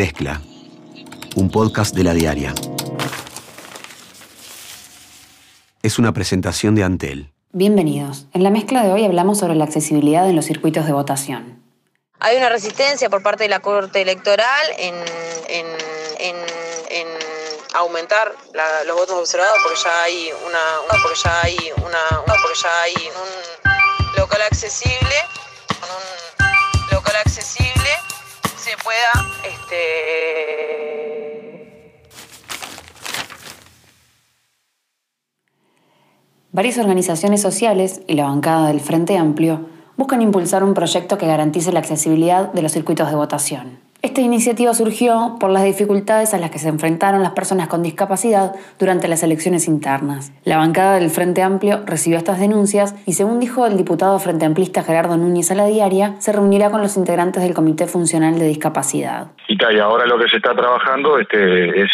Mezcla, un podcast de la diaria. Es una presentación de Antel. Bienvenidos. En la mezcla de hoy hablamos sobre la accesibilidad en los circuitos de votación. Hay una resistencia por parte de la Corte Electoral en, aumentar los votos observados porque ya hay una, porque ya hay una, porque ya hay un local accesible este Varias organizaciones sociales y la bancada del Frente Amplio buscan impulsar un proyecto que garantice la accesibilidad de los circuitos de votación. Esta iniciativa surgió por las dificultades a las que se enfrentaron las personas con discapacidad durante las elecciones internas. La bancada del Frente Amplio recibió estas denuncias y, según dijo el diputado frente amplista Gerardo Núñez a la diaria, se reunirá con los integrantes del Comité Funcional de Discapacidad. Y ahora lo que se está trabajando este, es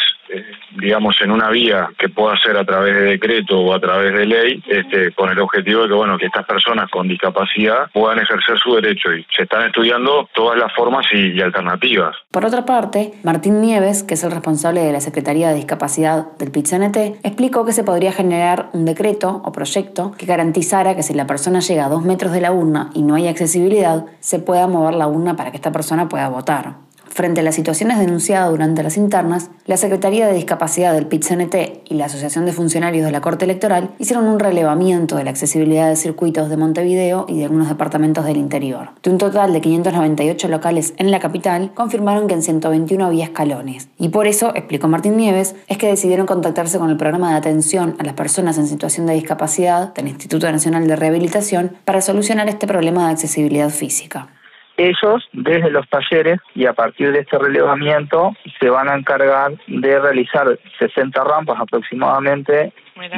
digamos, en una vía que pueda ser a través de decreto o a través de ley, este, con el objetivo de que, bueno, que estas personas con discapacidad puedan ejercer su derecho y se están estudiando todas las formas y, alternativas. Por otra parte, Martín Nieves, que es el responsable de la Secretaría de Discapacidad del PITCNT, explicó que se podría generar un decreto o proyecto que garantizara que si la persona llega a dos metros de la urna y no hay accesibilidad, se pueda mover la urna para que esta persona pueda votar. Frente a las situaciones denunciadas durante las internas, la Secretaría de Discapacidad del PIT-CNT y la Asociación de Funcionarios de la Corte Electoral hicieron un relevamiento de la accesibilidad de circuitos de Montevideo y de algunos departamentos del interior. De un total de 598 locales en la capital, confirmaron que en 121 había escalones. Y por eso, explicó Martín Nieves, es que decidieron contactarse con el programa de atención a las personas en situación de discapacidad del Instituto Nacional de Rehabilitación para solucionar este problema de accesibilidad física. Ellos, desde los talleres y a partir de este relevamiento, se van a encargar de realizar 60 rampas aproximadamente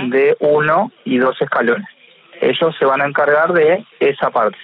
de uno y dos escalones. Ellos se van a encargar de esa parte.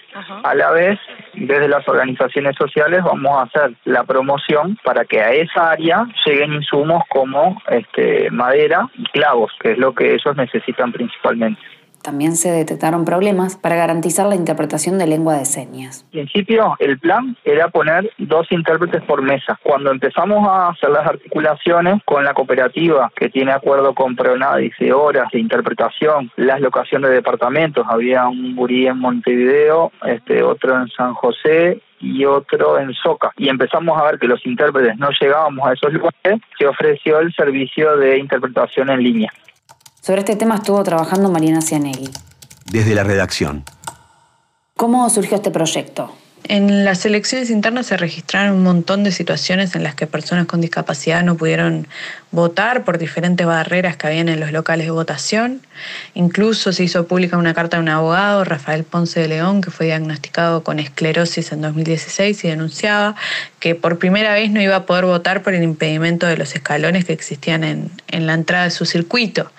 A la vez, desde las organizaciones sociales vamos a hacer la promoción para que a esa área lleguen insumos como este, madera y clavos, que es lo que ellos necesitan principalmente. También se detectaron problemas para garantizar la interpretación de lengua de señas. En principio, el plan era poner dos intérpretes por mesa. Cuando empezamos a hacer las articulaciones con la cooperativa que tiene acuerdo con Preonadis de horas de interpretación, las locaciones de departamentos, había un gurí en Montevideo, este otro en San José y otro en Soca. Y empezamos a ver que los intérpretes no llegábamos a esos lugares, se ofreció el servicio de interpretación en línea. Sobre este tema estuvo trabajando Mariana Cianelli. Desde la redacción. ¿Cómo surgió este proyecto? En las elecciones internas se registraron un montón de situaciones en las que personas con discapacidad no pudieron votar por diferentes barreras que habían en los locales de votación. Incluso se hizo pública una carta de un abogado, Rafael Ponce de León, que fue diagnosticado con esclerosis en 2016 y denunciaba que por primera vez no iba a poder votar por el impedimento de los escalones que existían en, la entrada de su circuito.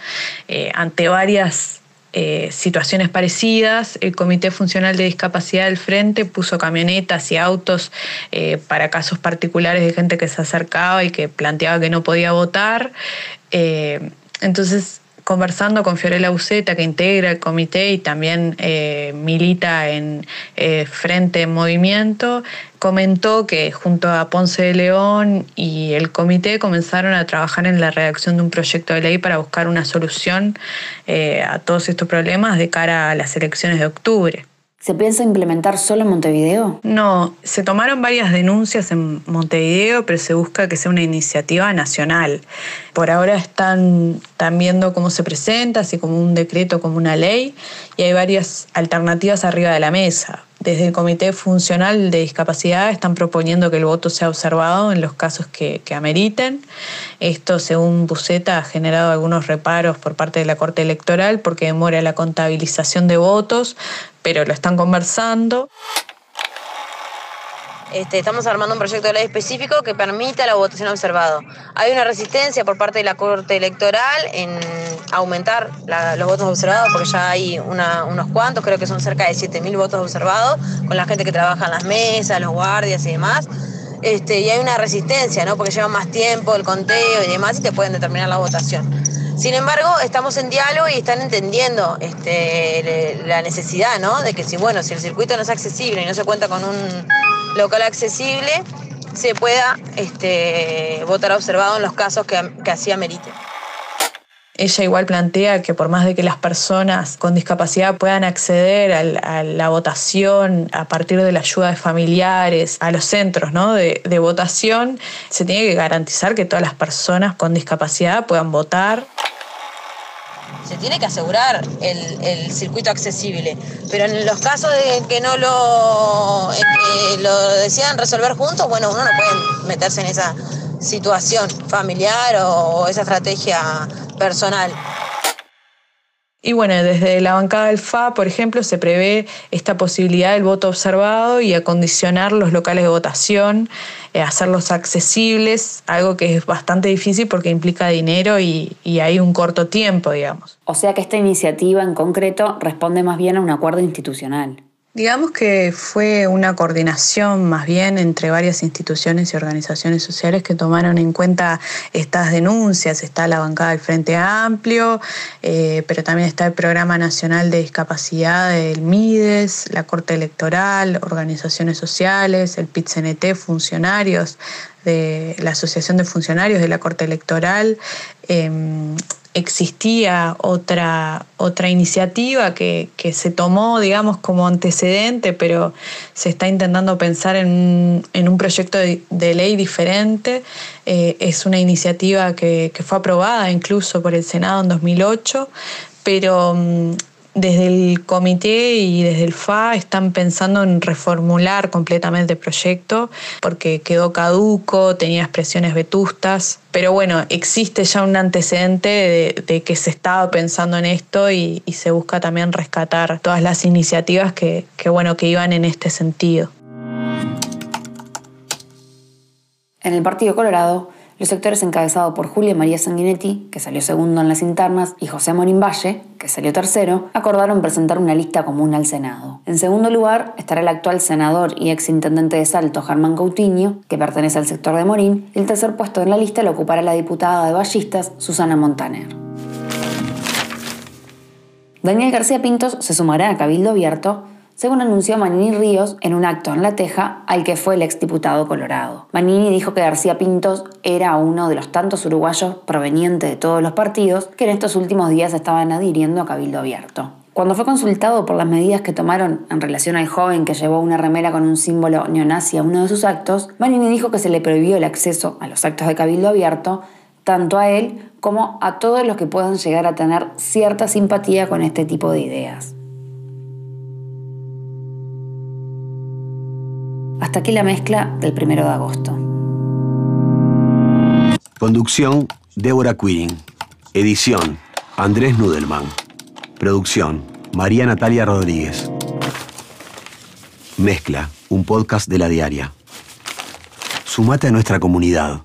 Eh, ante varias eh, situaciones parecidas. El Comité Funcional de Discapacidad del Frente puso camionetas y autos eh, para casos particulares de gente que se acercaba y que planteaba que no podía votar. Eh, entonces conversando con Fiorella Uceta, que integra el comité y también eh, milita en eh, Frente en Movimiento, comentó que junto a Ponce de León y el comité comenzaron a trabajar en la redacción de un proyecto de ley para buscar una solución eh, a todos estos problemas de cara a las elecciones de octubre. ¿Se piensa implementar solo en Montevideo? No, se tomaron varias denuncias en Montevideo, pero se busca que sea una iniciativa nacional. Por ahora están, están viendo cómo se presenta, así como un decreto, como una ley, y hay varias alternativas arriba de la mesa. Desde el Comité Funcional de Discapacidad están proponiendo que el voto sea observado en los casos que, ameriten. Esto, según Buceta, ha generado algunos reparos por parte de la Corte Electoral porque demora la contabilización de votos, pero lo están conversando. Este, estamos armando un proyecto de ley específico que permita la votación observado. Hay una resistencia por parte de la Corte Electoral en aumentar los votos observados, porque ya hay unos cuantos, creo que son cerca de 7.000 votos observados, con la gente que trabaja en las mesas, los guardias y demás. Este, y hay una resistencia, ¿no? porque lleva más tiempo el conteo y demás y te pueden determinar la votación. Sin embargo, estamos en diálogo y están entendiendo este, la necesidad, ¿no? De que si, bueno, si el circuito no es accesible y no se cuenta con un local accesible, se pueda este, votar observado en los casos que, que así amerite. Ella igual plantea que por más de que las personas con discapacidad puedan acceder a la votación a partir de la ayuda de familiares, a los centros de, de votación, se tiene que garantizar que todas las personas con discapacidad puedan votar se tiene que asegurar el, circuito accesible. Pero en los casos de que no lo, lo decidan resolver juntos, bueno, uno no puede meterse en esa situación familiar o esa estrategia personal. Y bueno, desde la bancada del FA, por ejemplo, se prevé esta posibilidad del voto observado y acondicionar los locales de votación, eh, hacerlos accesibles, algo que es bastante difícil porque implica dinero y, y hay un corto tiempo, digamos. O sea que esta iniciativa en concreto responde más bien a un acuerdo institucional. Digamos que fue una coordinación más bien entre varias instituciones y organizaciones sociales que tomaron en cuenta estas denuncias. Está la bancada del Frente Amplio, eh, pero también está el Programa Nacional de Discapacidad del MIDES, la Corte Electoral, organizaciones sociales, el PIT-CNT, funcionarios de la Asociación de Funcionarios de la Corte Electoral. Em, existía otra, otra iniciativa que, se tomó, digamos, como antecedente, pero se está intentando pensar en, un proyecto de, ley diferente. Eh, es una iniciativa que, que, fue aprobada incluso por el Senado en 2008, pero mm, desde el comité y desde el FA están pensando en reformular completamente el proyecto porque quedó caduco, tenía expresiones vetustas, pero bueno, existe ya un antecedente de, que se estaba pensando en esto y, se busca también rescatar todas las iniciativas que, que, bueno, que iban en este sentido. En el Partido Colorado, los sectores encabezados por Julia María Sanguinetti, que salió segundo en las internas, y José Morín Valle, que salió tercero, acordaron presentar una lista común al Senado. En segundo lugar estará el actual senador y ex intendente de Salto, Germán Coutinho, que pertenece al sector de Morín, y el tercer puesto en la lista lo ocupará la diputada de Ballistas, Susana Montaner. Daniel García Pintos se sumará a Cabildo Abierto según anunció Manini Ríos en un acto en La Teja al que fue el exdiputado Colorado. Manini dijo que García Pintos era uno de los tantos uruguayos provenientes de todos los partidos que en estos últimos días estaban adhiriendo a Cabildo Abierto. Cuando fue consultado por las medidas que tomaron en relación al joven que llevó una remera con un símbolo neonazi a uno de sus actos, Manini dijo que se le prohibió el acceso a los actos de Cabildo Abierto, tanto a él como a todos los que puedan llegar a tener cierta simpatía con este tipo de ideas. Hasta aquí la mezcla del primero de agosto. Conducción, Débora Quirin. Edición, Andrés Nudelman. Producción, María Natalia Rodríguez. Mezcla, un podcast de la diaria. Sumate a nuestra comunidad.